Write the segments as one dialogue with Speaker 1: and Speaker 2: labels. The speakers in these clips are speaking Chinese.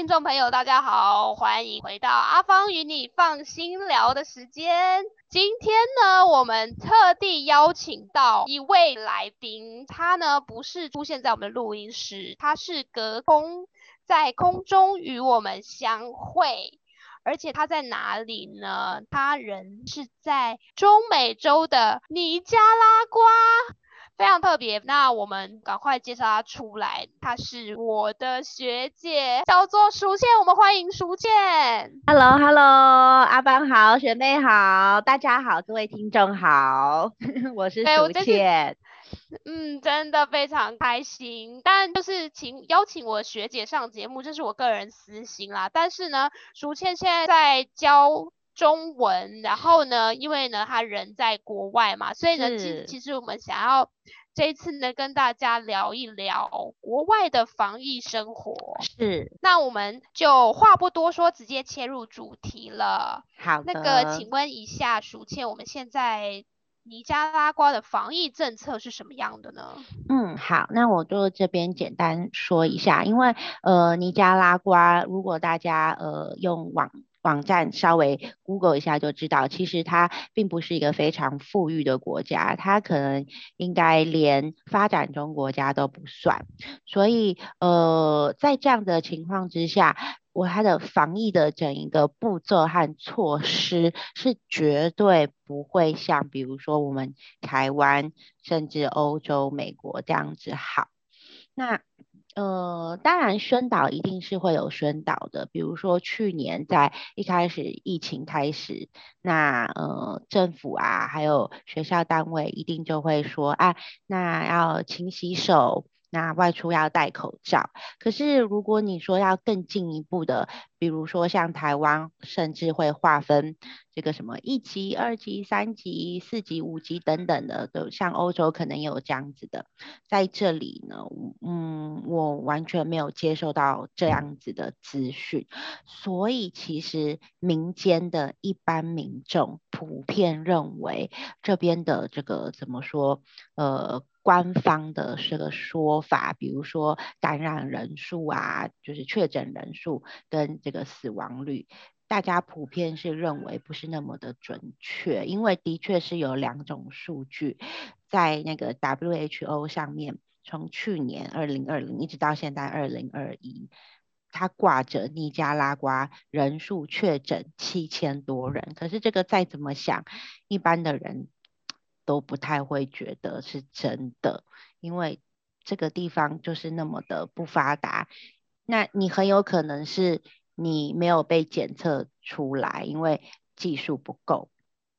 Speaker 1: 听众朋友，大家好，欢迎回到阿芳与你放心聊的时间。今天呢，我们特地邀请到一位来宾，他呢不是出现在我们的录音室，他是隔空在空中与我们相会，而且他在哪里呢？他人是在中美洲的尼加拉瓜。非常特别，那我们赶快介绍她出来。她是我的学姐，叫做淑倩。我们欢迎淑倩。
Speaker 2: Hello，Hello，阿邦好，学妹好，大家好，各位听众好，我是淑倩。
Speaker 1: 嗯，真的非常开心。但就是请邀请我学姐上节目，这是我个人私心啦。但是呢，淑倩现在在教。中文，然后呢，因为呢，他人在国外嘛，所以呢，其其实我们想要这一次呢，跟大家聊一聊国外的防疫生活。
Speaker 2: 是，
Speaker 1: 那我们就话不多说，直接切入主题了。
Speaker 2: 好
Speaker 1: 那个，请问一下，淑倩，我们现在尼加拉瓜的防疫政策是什么样的呢？
Speaker 2: 嗯，好，那我就这边简单说一下，因为呃，尼加拉瓜，如果大家呃用网。网站稍微 Google 一下就知道，其实它并不是一个非常富裕的国家，它可能应该连发展中国家都不算。所以，呃，在这样的情况之下，我它的防疫的整一个步骤和措施是绝对不会像，比如说我们台湾甚至欧洲、美国这样子好。那呃，当然宣导一定是会有宣导的，比如说去年在一开始疫情开始，那呃政府啊，还有学校单位一定就会说，啊，那要勤洗手。那外出要戴口罩，可是如果你说要更进一步的，比如说像台湾，甚至会划分这个什么一级、二级、三级、四级、五级等等的，都像欧洲可能有这样子的。在这里呢，嗯，我完全没有接受到这样子的资讯，所以其实民间的一般民众普遍认为这边的这个怎么说，呃。官方的这个说法，比如说感染人数啊，就是确诊人数跟这个死亡率，大家普遍是认为不是那么的准确，因为的确是有两种数据在那个 WHO 上面，从去年二零二零一直到现在二零二一，它挂着尼加拉瓜人数确诊七千多人，可是这个再怎么想，一般的人。都不太会觉得是真的，因为这个地方就是那么的不发达。那你很有可能是你没有被检测出来，因为技术不够，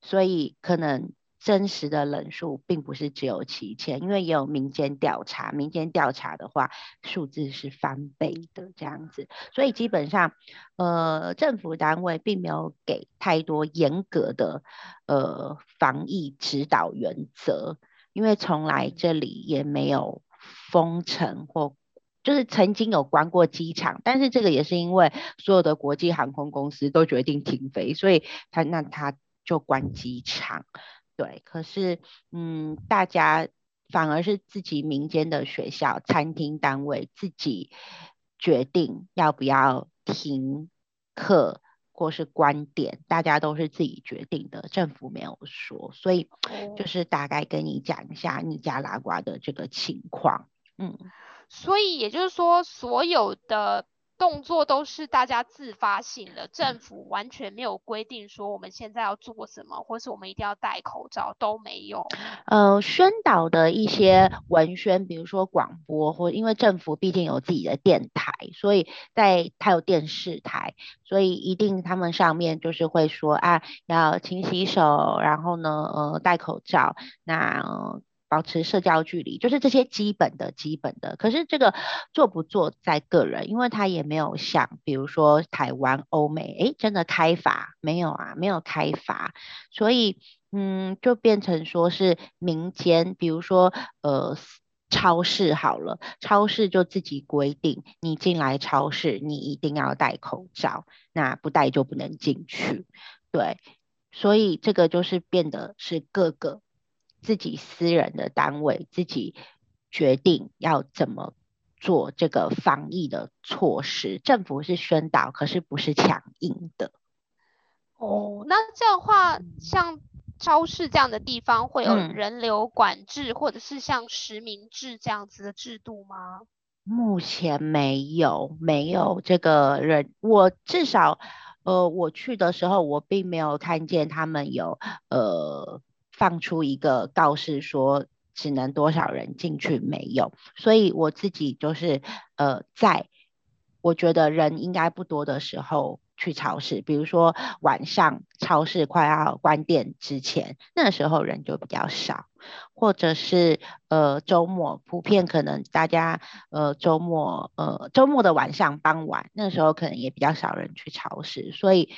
Speaker 2: 所以可能。真实的人数并不是只有七千，因为也有民间调查，民间调查的话数字是翻倍的这样子，所以基本上，呃，政府单位并没有给太多严格的呃防疫指导原则，因为从来这里也没有封城或就是曾经有关过机场，但是这个也是因为所有的国际航空公司都决定停飞，所以他那他就关机场。对，可是，嗯，大家反而是自己民间的学校、餐厅单位自己决定要不要停课或是关店，大家都是自己决定的，政府没有说，所以就是大概跟你讲一下尼加拉瓜的这个情况，嗯，
Speaker 1: 所以也就是说，所有的。动作都是大家自发性的，政府完全没有规定说我们现在要做什么，或是我们一定要戴口罩都没有。
Speaker 2: 呃，宣导的一些文宣，比如说广播，或因为政府毕竟有自己的电台，所以在它有电视台，所以一定他们上面就是会说啊，要勤洗手，然后呢，呃，戴口罩，那。保持社交距离，就是这些基本的基本的。可是这个做不做在个人，因为他也没有像比如说台湾、欧美，哎，真的开罚没有啊？没有开罚，所以嗯，就变成说是民间，比如说呃超市好了，超市就自己规定，你进来超市你一定要戴口罩，那不戴就不能进去。对，所以这个就是变得是各个。自己私人的单位自己决定要怎么做这个防疫的措施，政府是宣导，可是不是强硬的。
Speaker 1: 哦，那这样的话，像超市这样的地方会有人流管制，或者是像实名制这样子的制度吗？
Speaker 2: 目前没有，没有这个人，我至少，呃，我去的时候，我并没有看见他们有，呃，放出一个告示说只能多少人进去，没有，所以我自己就是，呃，在我觉得人应该不多的时候。去超市，比如说晚上超市快要关店之前，那时候人就比较少，或者是呃周末，普遍可能大家呃周末呃周末的晚上傍晚，那时候可能也比较少人去超市，所以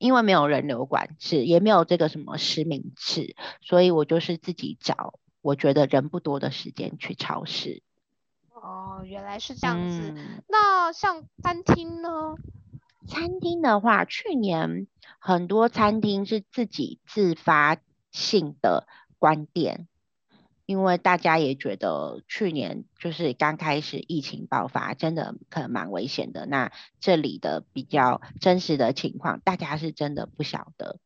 Speaker 2: 因为没有人流管制，也没有这个什么实名制，所以我就是自己找我觉得人不多的时间去超市。
Speaker 1: 哦，原来是这样子。那像餐厅呢？
Speaker 2: 餐厅的话，去年很多餐厅是自己自发性的关店，因为大家也觉得去年就是刚开始疫情爆发，真的可能蛮危险的。那这里的比较真实的情况，大家是真的不晓得，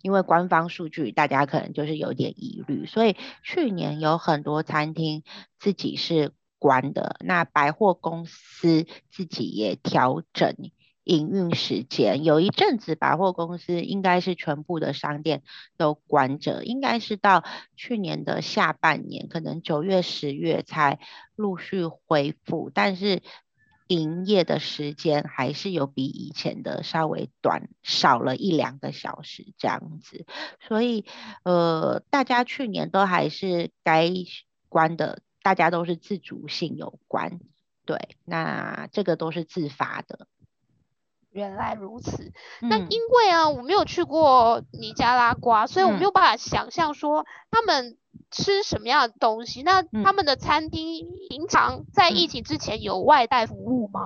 Speaker 2: 因为官方数据大家可能就是有点疑虑，所以去年有很多餐厅自己是关的。那百货公司自己也调整。营运时间有一阵子，百货公司应该是全部的商店都关着，应该是到去年的下半年，可能九月、十月才陆续恢复。但是营业的时间还是有比以前的稍微短，少了一两个小时这样子。所以，呃，大家去年都还是该关的，大家都是自主性有关。对，那这个都是自发的。
Speaker 1: 原来如此，那因为啊，我没有去过尼加拉瓜，所以我没有办法想象说他们吃什么样的东西。那他们的餐厅平常在疫情之前有外带服务吗？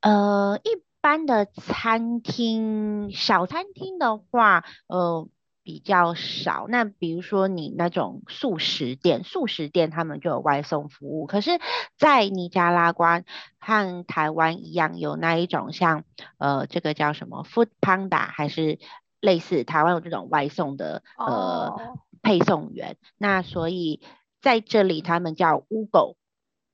Speaker 2: 呃，一般的餐厅，小餐厅的话，呃。比较少，那比如说你那种素食店，素食店他们就有外送服务。可是，在尼加拉瓜和台湾一样，有那一种像呃，这个叫什么 Food Panda，还是类似台湾有这种外送的呃配送员。那所以在这里他们叫 Ugo。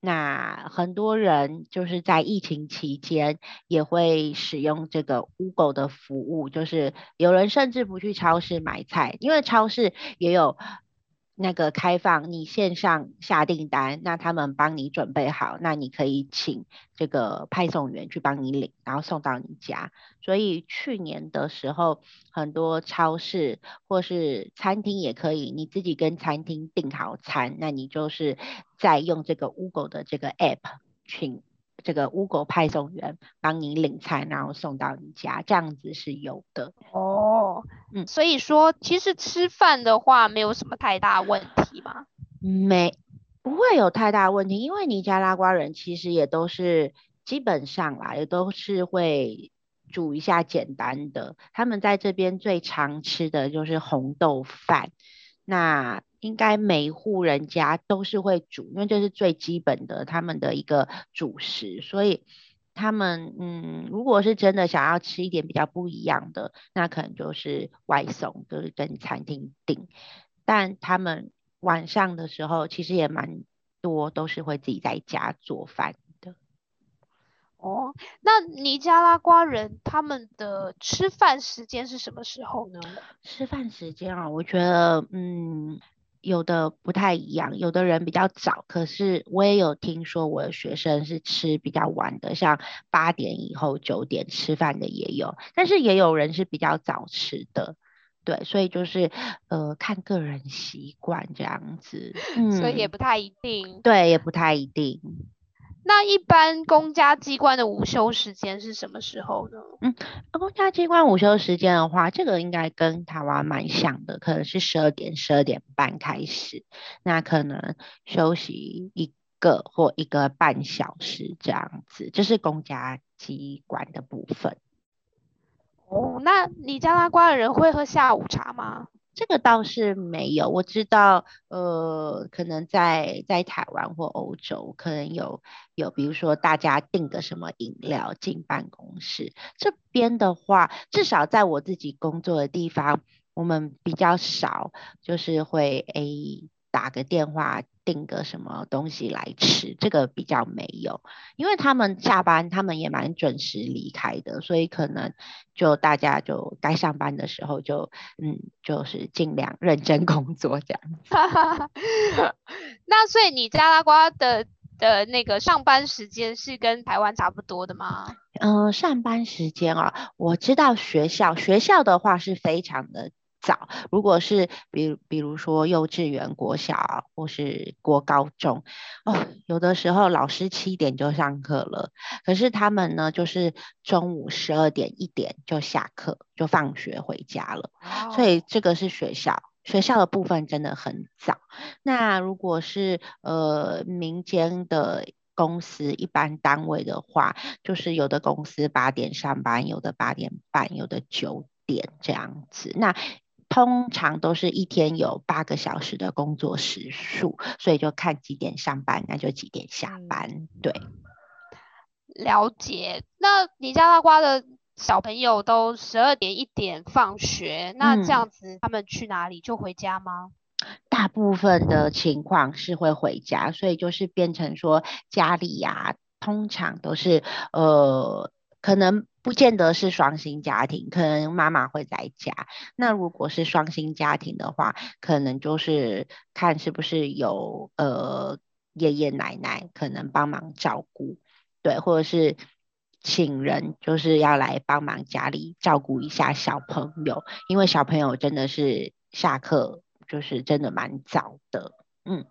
Speaker 2: 那很多人就是在疫情期间也会使用这个 Google 的服务，就是有人甚至不去超市买菜，因为超市也有。那个开放你线上下订单，那他们帮你准备好，那你可以请这个派送员去帮你领，然后送到你家。所以去年的时候，很多超市或是餐厅也可以，你自己跟餐厅订好餐，那你就是在用这个 Google 的这个 App 请这个 Google 派送员帮你领餐，然后送到你家，这样子是有的。
Speaker 1: 哦，嗯，所以说其实吃饭的话没有什么太大问题吗？
Speaker 2: 没，不会有太大问题，因为尼加拉瓜人其实也都是基本上啦，也都是会煮一下简单的。他们在这边最常吃的就是红豆饭，那应该每户人家都是会煮，因为这是最基本的他们的一个主食，所以。他们嗯，如果是真的想要吃一点比较不一样的，那可能就是外送，就是跟餐厅订。但他们晚上的时候，其实也蛮多都是会自己在家做饭的。
Speaker 1: 哦，那尼加拉瓜人他们的吃饭时间是什么时候呢？
Speaker 2: 吃饭时间啊，我觉得嗯。有的不太一样，有的人比较早，可是我也有听说我的学生是吃比较晚的，像八点以后九点吃饭的也有，但是也有人是比较早吃的，对，所以就是呃看个人习惯这样子，
Speaker 1: 嗯，所以也不太一定，
Speaker 2: 对，也不太一定。
Speaker 1: 那一般公家机关的午休时间是什么时候呢？
Speaker 2: 嗯，公家机关午休时间的话，这个应该跟台湾蛮像的，可能是十二点、十二点半开始，那可能休息一个或一个半小时这样子，这是公家机关的部分。
Speaker 1: 哦，那你加拉瓜的人会喝下午茶吗？
Speaker 2: 这个倒是没有，我知道，呃，可能在在台湾或欧洲，可能有有，比如说大家订个什么饮料进办公室，这边的话，至少在我自己工作的地方，我们比较少，就是会 A 打个电话。订个什么东西来吃，这个比较没有，因为他们下班，他们也蛮准时离开的，所以可能就大家就该上班的时候就嗯，就是尽量认真工作这样。
Speaker 1: 那所以你加拉瓜的的那个上班时间是跟台湾差不多的吗？
Speaker 2: 嗯，上班时间啊，我知道学校学校的话是非常的。早，如果是比比如说幼稚园、国小或是国高中，哦，有的时候老师七点就上课了，可是他们呢，就是中午十二点一点就下课，就放学回家了。所以这个是学校，学校的部分真的很早。那如果是呃民间的公司、一般单位的话，就是有的公司八点上班，有的八点半，有的九点这样子。那通常都是一天有八个小时的工作时数，所以就看几点上班，那就几点下班。对，
Speaker 1: 了解。那尼加拉瓜的小朋友都十二点一点放学，那这样子他们去哪里？就回家吗？
Speaker 2: 大部分的情况是会回家，所以就是变成说家里呀，通常都是呃，可能。不见得是双薪家庭，可能妈妈会在家。那如果是双薪家庭的话，可能就是看是不是有呃爷爷奶奶可能帮忙照顾，对，或者是请人就是要来帮忙家里照顾一下小朋友，因为小朋友真的是下课就是真的蛮早的，嗯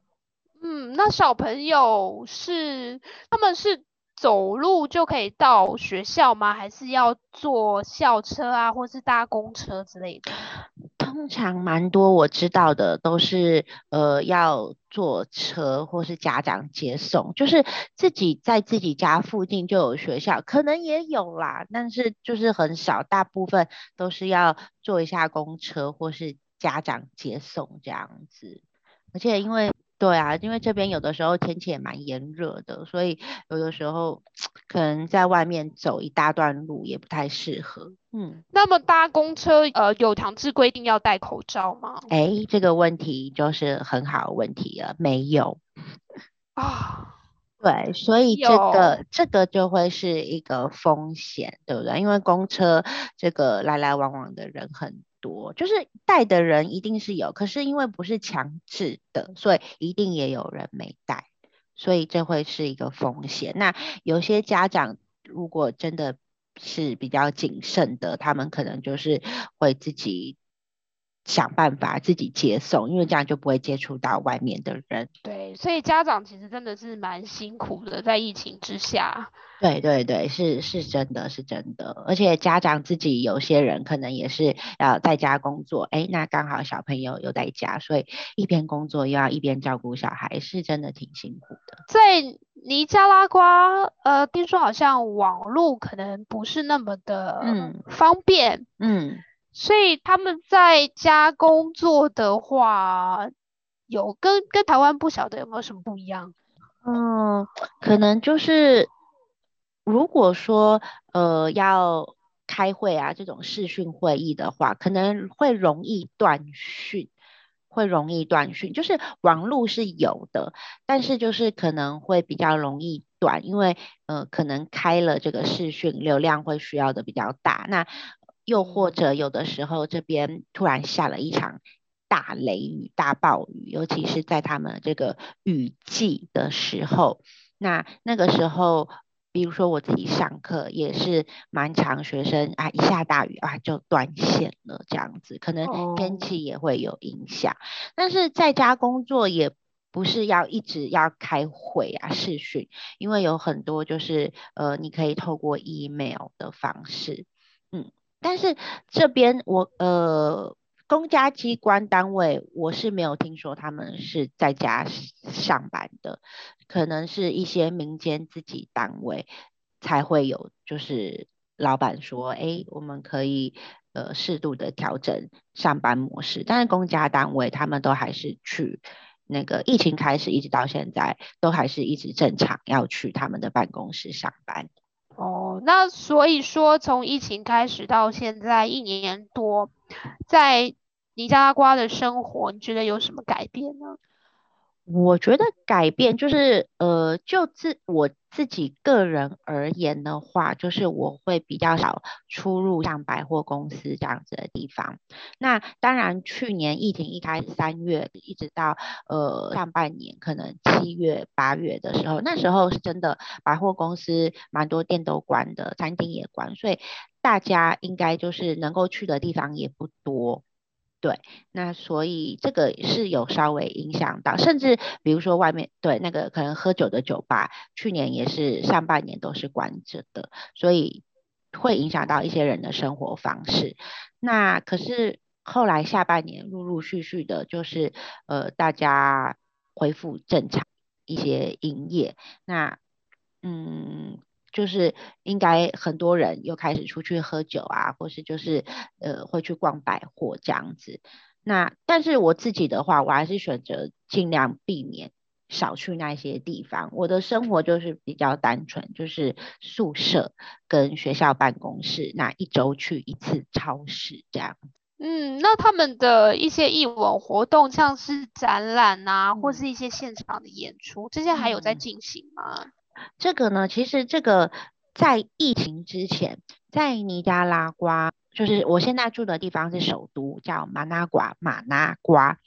Speaker 1: 嗯，那小朋友是他们是。走路就可以到学校吗？还是要坐校车啊，或是搭公车之类的？
Speaker 2: 通常蛮多我知道的都是呃要坐车或是家长接送，就是自己在自己家附近就有学校，可能也有啦，但是就是很少，大部分都是要坐一下公车或是家长接送这样子，而且因为。对啊，因为这边有的时候天气也蛮炎热的，所以有的时候 可能在外面走一大段路也不太适合。
Speaker 1: 嗯，那么搭公车呃有强制规定要戴口罩吗？
Speaker 2: 哎，这个问题就是很好的问题了，没有 啊。对，所以这个这个就会是一个风险，对不对？因为公车这个来来往往的人很。多就是带的人一定是有，可是因为不是强制的，所以一定也有人没带，所以这会是一个风险。那有些家长如果真的是比较谨慎的，他们可能就是会自己。想办法自己接送，因为这样就不会接触到外面的人。
Speaker 1: 对，所以家长其实真的是蛮辛苦的，在疫情之下。
Speaker 2: 对对对，是是真的是真的，而且家长自己有些人可能也是要在家工作，哎，那刚好小朋友又在家，所以一边工作又要一边照顾小孩，是真的挺辛苦的。
Speaker 1: 在尼加拉瓜，呃，听说好像网络可能不是那么的方便，嗯。所以他们在家工作的话，有跟跟台湾不晓得有没有什么不一样？
Speaker 2: 嗯，可能就是如果说呃要开会啊这种视讯会议的话，可能会容易断讯，会容易断讯。就是网络是有的，但是就是可能会比较容易断，因为呃可能开了这个视讯流量会需要的比较大。那又或者有的时候这边突然下了一场大雷雨、大暴雨，尤其是在他们这个雨季的时候，那那个时候，比如说我自己上课也是蛮长，学生啊一下大雨啊就断线了，这样子可能天气也会有影响。但是在家工作也不是要一直要开会啊视讯，因为有很多就是呃你可以透过 email 的方式，嗯。但是这边我呃公家机关单位我是没有听说他们是在家上班的，可能是一些民间自己单位才会有，就是老板说，哎，我们可以呃适度的调整上班模式，但是公家单位他们都还是去那个疫情开始一直到现在都还是一直正常要去他们的办公室上班。
Speaker 1: 哦，那所以说从疫情开始到现在一年多，在尼加拉瓜的生活，你觉得有什么改变呢？
Speaker 2: 我觉得改变就是，呃，就自我自己个人而言的话，就是我会比较少出入像百货公司这样子的地方。那当然，去年疫情一开始三月一直到呃上半年，可能七月八月的时候，那时候是真的百货公司蛮多店都关的，餐厅也关，所以大家应该就是能够去的地方也不多。对，那所以这个是有稍微影响到，甚至比如说外面对那个可能喝酒的酒吧，去年也是上半年都是关着的，所以会影响到一些人的生活方式。那可是后来下半年陆陆续续的，就是呃大家恢复正常一些营业，那嗯。就是应该很多人又开始出去喝酒啊，或是就是呃会去逛百货这样子。那但是我自己的话，我还是选择尽量避免少去那些地方。我的生活就是比较单纯，就是宿舍跟学校办公室，那一周去一次超市这样。
Speaker 1: 嗯，那他们的一些艺文活动，像是展览啊，或是一些现场的演出，这些还有在进行吗？
Speaker 2: 这个呢，其实这个在疫情之前，在尼加拉瓜，就是我现在住的地方是首都，叫马纳瓜，马纳瓜。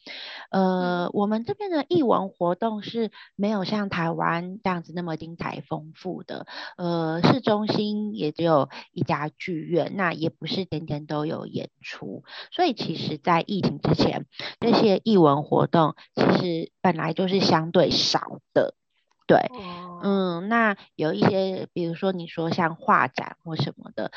Speaker 2: 呃，我们这边的艺文活动是没有像台湾这样子那么精彩丰富的。呃，市中心也只有一家剧院，那也不是天天都有演出。所以其实，在疫情之前，这些艺文活动其实本来就是相对少的。对，嗯，那有一些，比如说你说像画展或什么的，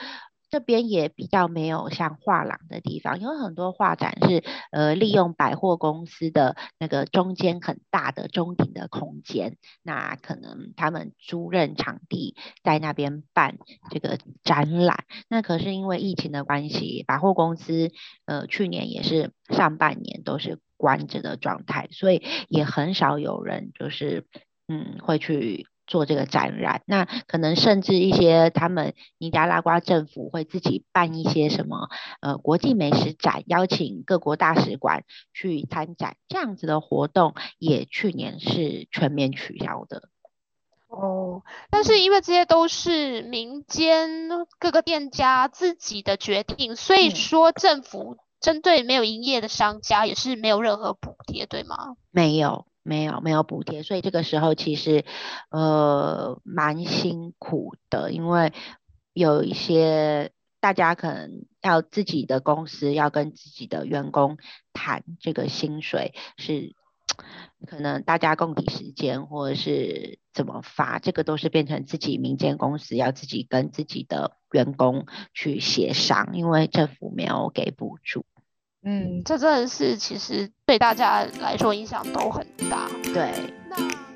Speaker 2: 这边也比较没有像画廊的地方，有很多画展是呃利用百货公司的那个中间很大的中庭的空间，那可能他们租赁场地在那边办这个展览。那可是因为疫情的关系，百货公司呃去年也是上半年都是关着的状态，所以也很少有人就是。嗯，会去做这个展览，那可能甚至一些他们尼加拉瓜政府会自己办一些什么呃国际美食展，邀请各国大使馆去参展，这样子的活动也去年是全面取消的。
Speaker 1: 哦，但是因为这些都是民间各个店家自己的决定，所以说政府针对没有营业的商家也是没有任何补贴，对吗？
Speaker 2: 没有。没有没有补贴，所以这个时候其实呃蛮辛苦的，因为有一些大家可能要自己的公司要跟自己的员工谈这个薪水，是可能大家共体时间或者是怎么发，这个都是变成自己民间公司要自己跟自己的员工去协商，因为政府没有给补助。
Speaker 1: 嗯，这真的是其实对大家来说影响都很大。
Speaker 2: 对。那。